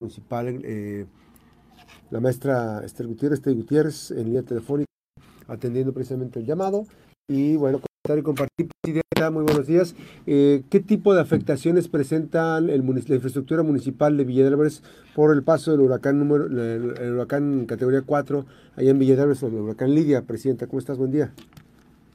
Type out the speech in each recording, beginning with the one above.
municipal, eh, la maestra Esther Gutiérrez, Esther Gutiérrez, en línea telefónica, atendiendo precisamente el llamado. Y bueno, comentar y compartir, Presidenta, muy buenos días. Eh, ¿Qué tipo de afectaciones presentan el, la infraestructura municipal de Villa por el paso del huracán número, el, huracán categoría 4 allá en Villa del el huracán Lidia? Presidenta, ¿cómo estás? Buen día.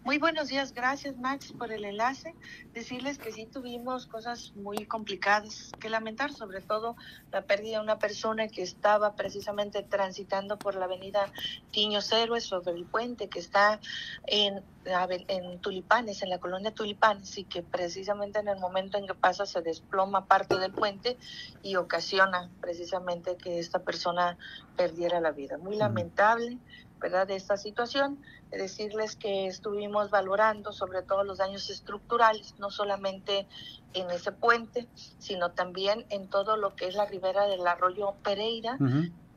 Muy buenos días, gracias Max por el enlace. Decirles que sí tuvimos cosas muy complicadas que lamentar, sobre todo la pérdida de una persona que estaba precisamente transitando por la avenida Tiños Héroes sobre el puente que está en, en Tulipanes, en la colonia Tulipanes, y que precisamente en el momento en que pasa se desploma parte del puente y ocasiona precisamente que esta persona perdiera la vida. Muy lamentable, ¿verdad? De esta situación decirles que estuvimos valorando sobre todo los daños estructurales, no solamente en ese puente, sino también en todo lo que es la ribera del arroyo Pereira,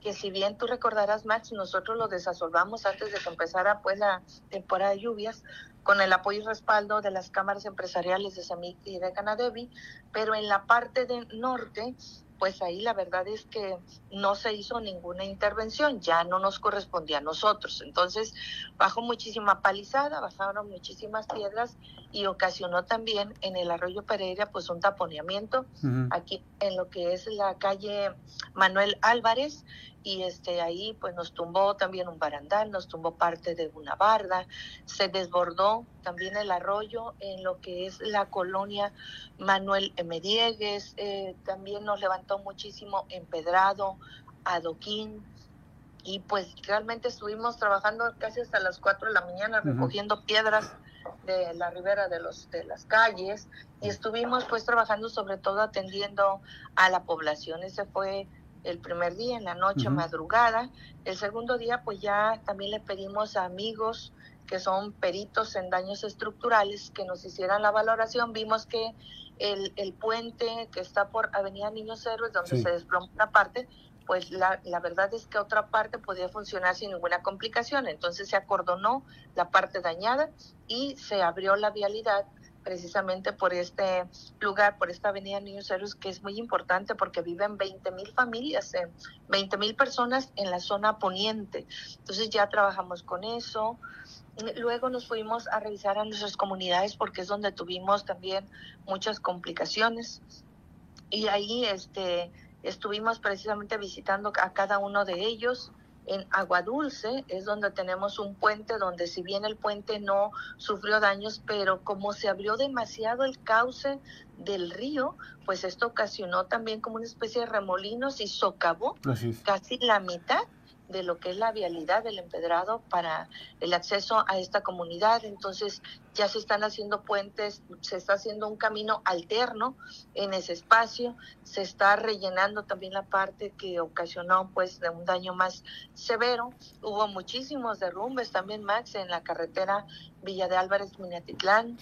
que si bien tú recordarás, Max, nosotros lo desasolvamos antes de que empezara pues la temporada de lluvias, con el apoyo y respaldo de las cámaras empresariales de Samic y de Canadevi, pero en la parte del norte pues ahí la verdad es que no se hizo ninguna intervención, ya no nos correspondía a nosotros. Entonces bajó muchísima palizada, bajaron muchísimas piedras y ocasionó también en el arroyo Pereira pues un taponeamiento aquí en lo que es la calle Manuel Álvarez y este ahí pues nos tumbó también un barandal, nos tumbó parte de una barda, se desbordó también el arroyo en lo que es la colonia Manuel M. Diegues, eh, también nos levantó muchísimo empedrado, adoquín, y pues realmente estuvimos trabajando casi hasta las 4 de la mañana recogiendo piedras de la ribera de los de las calles y estuvimos pues trabajando sobre todo atendiendo a la población ese fue el primer día, en la noche, madrugada. El segundo día, pues ya también le pedimos a amigos que son peritos en daños estructurales que nos hicieran la valoración. Vimos que el, el puente que está por Avenida Niños Héroes, donde se desploma una parte, pues la, la, verdad es que otra parte podía funcionar sin ninguna complicación. Entonces se acordonó la parte dañada y se abrió la vialidad precisamente por este lugar, por esta avenida Niños Héroes, que es muy importante porque viven 20 mil familias, 20 mil personas en la zona poniente. Entonces ya trabajamos con eso. Luego nos fuimos a revisar a nuestras comunidades porque es donde tuvimos también muchas complicaciones. Y ahí este, estuvimos precisamente visitando a cada uno de ellos en Agua Dulce es donde tenemos un puente donde si bien el puente no sufrió daños, pero como se abrió demasiado el cauce del río, pues esto ocasionó también como una especie de remolinos y socavó casi la mitad de lo que es la vialidad del empedrado para el acceso a esta comunidad. Entonces ya se están haciendo puentes, se está haciendo un camino alterno en ese espacio, se está rellenando también la parte que ocasionó pues de un daño más severo. Hubo muchísimos derrumbes también, Max, en la carretera Villa de Álvarez, Minatitlán.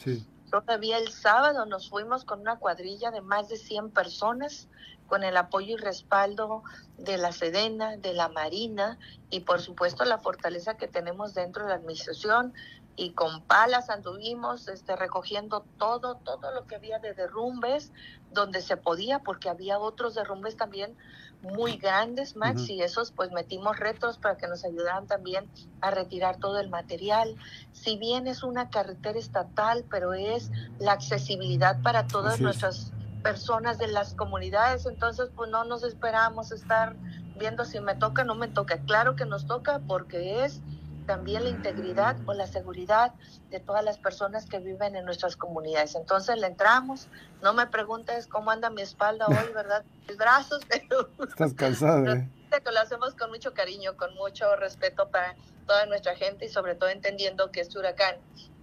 Todavía el sábado nos fuimos con una cuadrilla de más de 100 personas con el apoyo y respaldo de la Sedena, de la Marina y por supuesto la fortaleza que tenemos dentro de la administración. Y con palas anduvimos este, recogiendo todo, todo lo que había de derrumbes donde se podía, porque había otros derrumbes también muy grandes, Max, y esos pues metimos retos para que nos ayudaran también a retirar todo el material. Si bien es una carretera estatal, pero es la accesibilidad para todas nuestras personas de las comunidades, entonces pues no nos esperamos estar viendo si me toca o no me toca. Claro que nos toca porque es también la integridad o la seguridad de todas las personas que viven en nuestras comunidades. Entonces le entramos, no me preguntes cómo anda mi espalda hoy, ¿verdad? Mis brazos, pero... Estás cansada, ¿eh? Que lo hacemos con mucho cariño, con mucho respeto para toda nuestra gente y sobre todo entendiendo que este huracán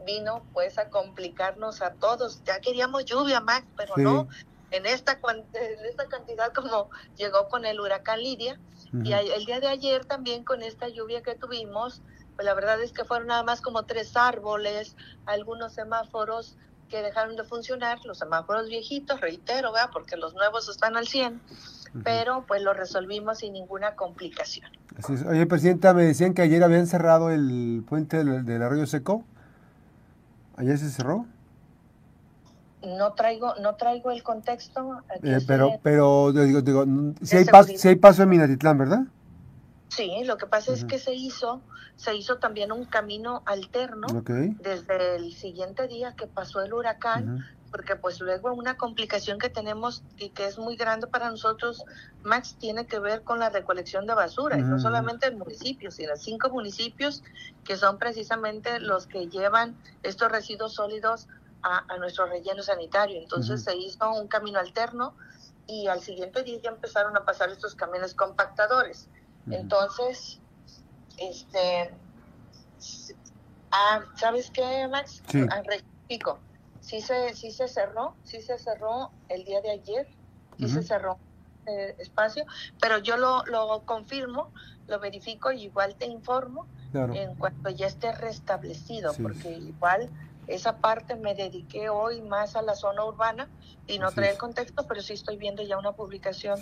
vino pues a complicarnos a todos. Ya queríamos lluvia, Max, pero no, en esta, en esta cantidad como llegó con el huracán Lidia. Y el día de ayer también con esta lluvia que tuvimos, pues la verdad es que fueron nada más como tres árboles, algunos semáforos que dejaron de funcionar, los semáforos viejitos, reitero, ¿verdad? porque los nuevos están al 100, pero pues lo resolvimos sin ninguna complicación. Así es. Oye, Presidenta, me decían que ayer habían cerrado el puente del, del Arroyo Seco. ¿Ayer se cerró? no traigo no traigo el contexto. Eh, pero pero digo, digo si, hay paso, si hay paso en Minatitlán, ¿verdad? Sí, lo que pasa es que se hizo se hizo también un camino alterno desde el siguiente día que pasó el huracán porque pues luego una complicación que tenemos y que es muy grande para nosotros, Max, tiene que ver con la recolección de basura, y no solamente el municipio, sino cinco municipios que son precisamente los que llevan estos residuos sólidos a, nuestro relleno sanitario. Entonces se hizo un camino alterno y al siguiente día ya empezaron a pasar estos camiones compactadores. Entonces, este, ah, ¿sabes qué, Max? Sí. Ah, sí se, sí se cerró, sí se cerró el día de ayer, sí se cerró el espacio, pero yo lo, lo confirmo, lo verifico y igual te informo en cuanto ya esté restablecido, porque igual esa parte me dediqué hoy más a la zona urbana y no trae el contexto, pero sí estoy viendo ya una publicación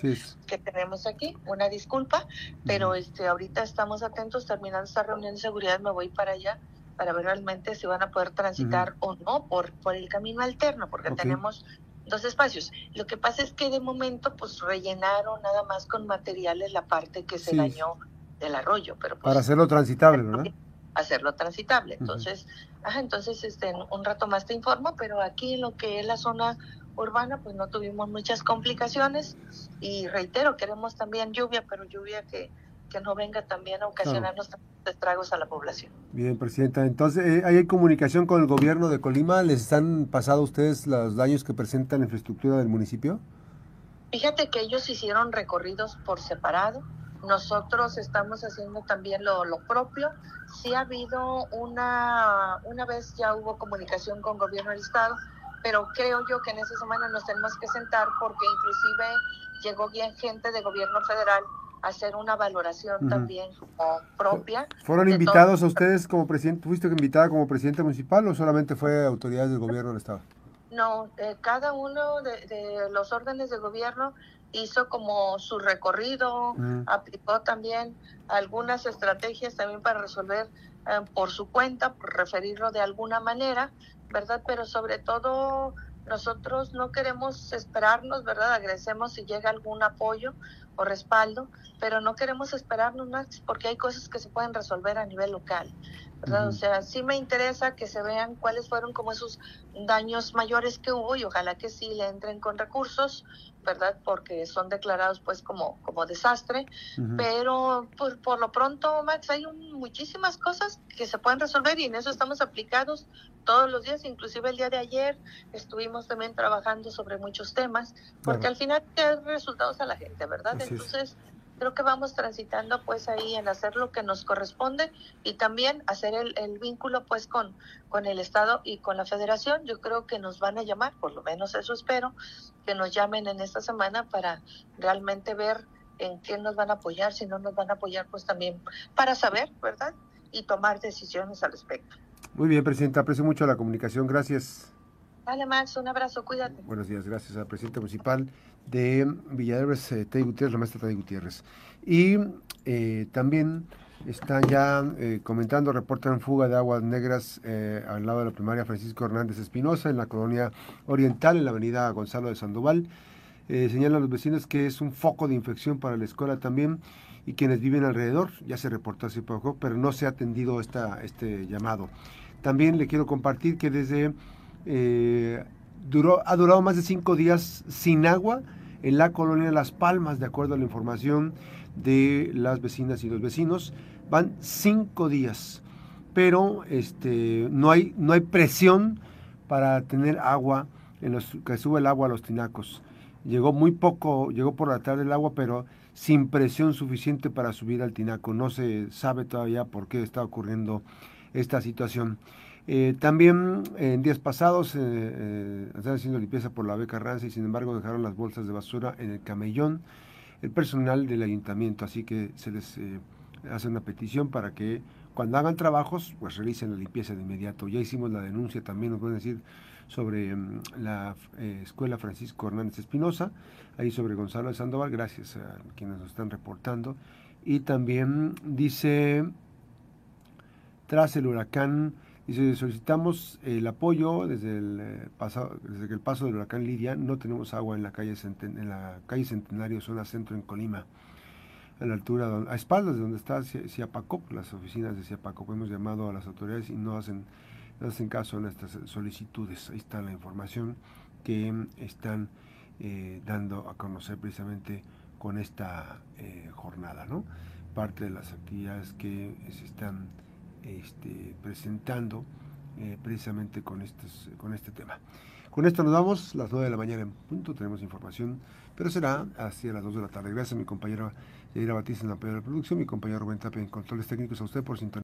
que tenemos aquí, una disculpa, pero este ahorita estamos atentos, terminando esta reunión de seguridad me voy para allá para ver realmente si van a poder transitar o no por, por el camino alterno, porque tenemos dos espacios. Lo que pasa es que de momento pues rellenaron nada más con materiales la parte que se dañó del arroyo, pero pues, para hacerlo transitable, ¿verdad? Hacerlo transitable. Entonces, entonces este un rato más te informo, pero aquí en lo que es la zona urbana pues no tuvimos muchas complicaciones y reitero, queremos también lluvia, pero lluvia que que no venga también a ocasionarnos estragos a la población. Bien, Presidenta. Entonces, eh, ¿hay comunicación con el gobierno de Colima? ¿Les han pasado a ustedes los daños que presenta la infraestructura del municipio? Fíjate que ellos hicieron recorridos por separado. Nosotros estamos haciendo también lo, lo propio. Sí ha habido una, una vez ya hubo comunicación con gobierno del Estado, pero creo yo que en esa semana nos tenemos que sentar porque inclusive llegó bien gente de gobierno federal hacer una valoración también propia. ¿Fueron invitados a ustedes como presidente? ¿Fuiste invitada como presidente municipal o solamente fue autoridades del gobierno del Estado? No, cada uno de, los órdenes de gobierno hizo como su recorrido, aplicó también algunas estrategias también para resolver eh, por su cuenta, por referirlo de alguna manera, ¿verdad? Pero sobre todo nosotros no queremos esperarnos, ¿verdad? Agradecemos si llega algún apoyo o respaldo, pero no queremos esperarnos más porque hay cosas que se pueden resolver a nivel local. ¿Verdad? O sea, sí me interesa que se vean cuáles fueron como esos daños mayores que hubo y ojalá que sí le entren con recursos, ¿verdad? Porque son declarados pues como, como desastre, pero por, por lo pronto, Max, hay muchísimas cosas que se pueden resolver y en eso estamos aplicados todos los días, inclusive el día de ayer estuvimos también trabajando sobre muchos temas, porque al final hay resultados a la gente, ¿verdad? Entonces, creo que vamos transitando pues ahí en hacer lo que nos corresponde y también hacer el, el, vínculo pues con, con el Estado y con la Federación. Yo creo que nos van a llamar, por lo menos eso espero, que nos llamen en esta semana para realmente ver en qué nos van a apoyar, si no nos van a apoyar pues también para saber, ¿verdad? Y tomar decisiones al respecto. Muy bien, Presidenta, aprecio mucho la comunicación. Gracias. Dale, Max, un abrazo, cuídate. Buenos días, gracias al presidente municipal de Villadres, eh, Gutiérrez, la maestra Teddy Gutiérrez. Y eh, también están ya eh, comentando, reportan fuga de aguas negras eh, al lado de la primaria Francisco Hernández Espinosa, en la colonia oriental, en la avenida Gonzalo de Sandoval. señalan los vecinos que es un foco de infección para la escuela también y quienes viven alrededor. Ya se reportó hace poco, pero no se ha atendido esta, este llamado. También le quiero compartir que desde duró, ha durado más de cinco días sin agua en la colonia Las Palmas, de acuerdo a la información de las vecinas y los vecinos. Van cinco días, pero este, no, hay, no hay presión para tener agua, en los, que sube el agua a los tinacos. Llegó muy poco, llegó por la tarde el agua, pero sin presión suficiente para subir al tinaco. No se sabe todavía por qué está ocurriendo esta situación. Eh, también en días pasados eh, eh, están haciendo limpieza por la beca Ranza y sin embargo dejaron las bolsas de basura en el camellón el personal del ayuntamiento, así que se les hace una petición para que cuando hagan trabajos pues realicen la limpieza de inmediato. Ya hicimos la denuncia también, nos pueden decir, sobre mm, la escuela Francisco Hernández Espinosa, ahí sobre Gonzalo de Sandoval, gracias a quienes nos están reportando. Y también dice, tras el huracán Dice, solicitamos el apoyo desde el, eh, pasado, desde que el paso del huracán Lidia. No tenemos agua en la calle, en la calle Centenario, zona centro en Colima. A la altura, a espaldas de donde está Ciapacop, las oficinas de Ciapacop. Hemos llamado a las autoridades y no hacen, no hacen caso a nuestras solicitudes. Ahí está la información que están eh, dando a conocer precisamente con esta eh, jornada, ¿no? Parte de las actividades que se están este, presentando eh, precisamente con, estos, con este tema. Con esto nos vamos, las 9 de la mañana en punto, tenemos información, pero será hacia las 2 de la tarde. Gracias a mi compañero Yaira Batista en la de producción, mi compañero Rubén Tapia en controles técnicos, a usted por sintonía.